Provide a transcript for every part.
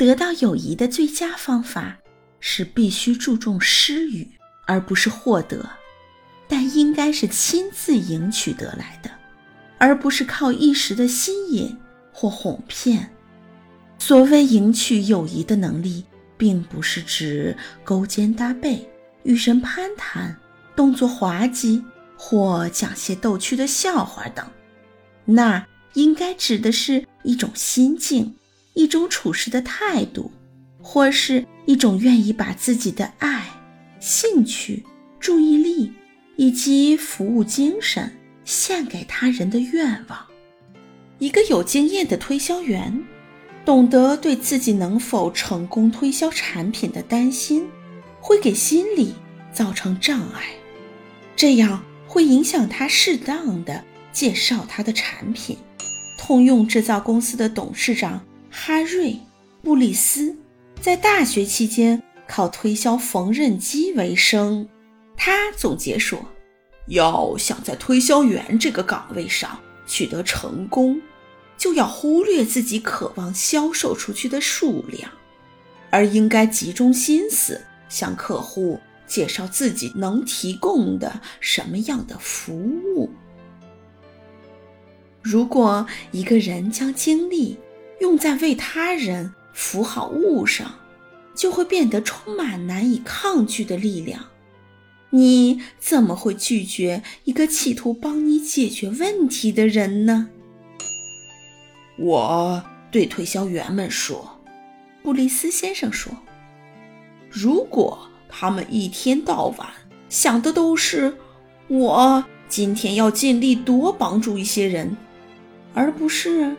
得到友谊的最佳方法是必须注重施予，而不是获得，但应该是亲自赢取得来的，而不是靠一时的吸引或哄骗。所谓赢取友谊的能力，并不是指勾肩搭背、与人攀谈、动作滑稽或讲些逗趣的笑话等，那应该指的是一种心境。一种处事的态度，或是一种愿意把自己的爱、兴趣、注意力以及服务精神献给他人的愿望。一个有经验的推销员，懂得对自己能否成功推销产品的担心，会给心理造成障碍，这样会影响他适当的介绍他的产品。通用制造公司的董事长。哈瑞·布里斯在大学期间靠推销缝纫机为生。他总结说：“要想在推销员这个岗位上取得成功，就要忽略自己渴望销售出去的数量，而应该集中心思向客户介绍自己能提供的什么样的服务。如果一个人将精力……”用在为他人服好物上，就会变得充满难以抗拒的力量。你怎么会拒绝一个企图帮你解决问题的人呢？我对推销员们说，布里斯先生说：“如果他们一天到晚想的都是我今天要尽力多帮助一些人，而不是……”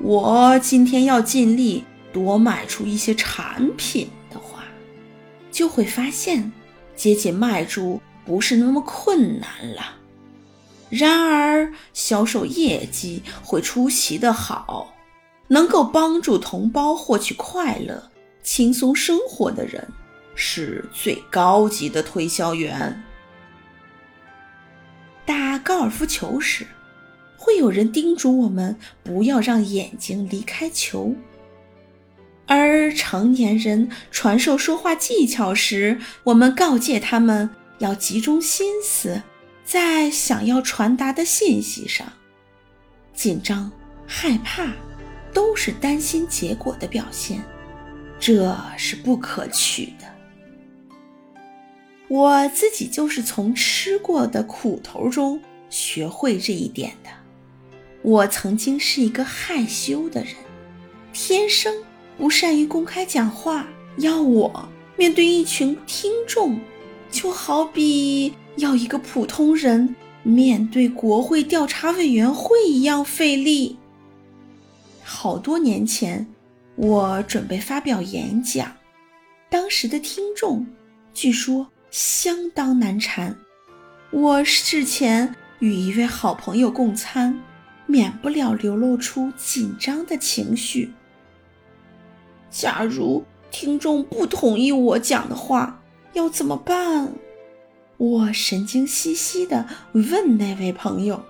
我今天要尽力多卖出一些产品的话，就会发现接近卖出不是那么困难了。然而，销售业绩会出奇的好，能够帮助同胞获取快乐、轻松生活的人，是最高级的推销员。打高尔夫球时。会有人叮嘱我们不要让眼睛离开球，而成年人传授说话技巧时，我们告诫他们要集中心思在想要传达的信息上。紧张、害怕都是担心结果的表现，这是不可取的。我自己就是从吃过的苦头中学会这一点的。我曾经是一个害羞的人，天生不善于公开讲话。要我面对一群听众，就好比要一个普通人面对国会调查委员会一样费力。好多年前，我准备发表演讲，当时的听众据说相当难缠。我事前与一位好朋友共餐。免不了流露出紧张的情绪。假如听众不同意我讲的话，要怎么办？我神经兮兮地问那位朋友：“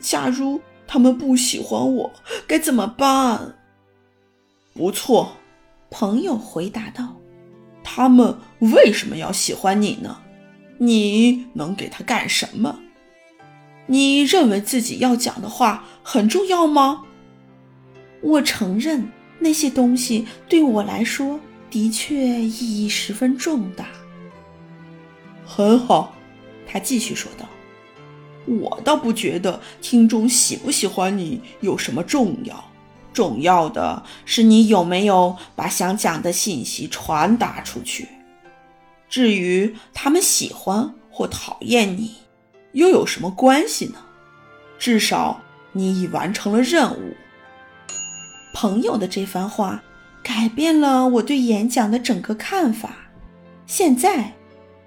假如他们不喜欢我，该怎么办？”不错，朋友回答道：“他们为什么要喜欢你呢？你能给他干什么？”你认为自己要讲的话很重要吗？我承认那些东西对我来说的确意义十分重大。很好，他继续说道：“我倒不觉得听众喜不喜欢你有什么重要，重要的是你有没有把想讲的信息传达出去。至于他们喜欢或讨厌你。”又有什么关系呢？至少你已完成了任务。朋友的这番话改变了我对演讲的整个看法。现在，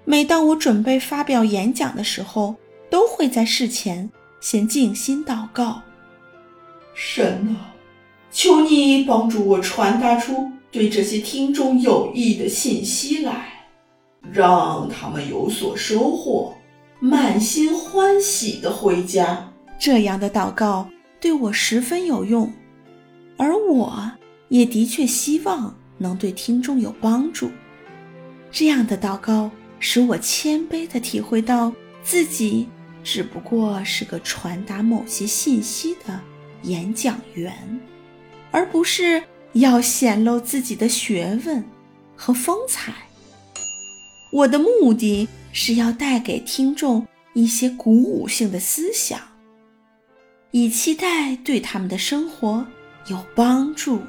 每当我准备发表演讲的时候，都会在事前先静心祷告：神啊，求你帮助我传达出对这些听众有益的信息来，让他们有所收获。满心欢喜的回家，这样的祷告对我十分有用，而我也的确希望能对听众有帮助。这样的祷告使我谦卑地体会到自己只不过是个传达某些信息的演讲员，而不是要显露自己的学问和风采。我的目的是要带给听众一些鼓舞性的思想，以期待对他们的生活有帮助。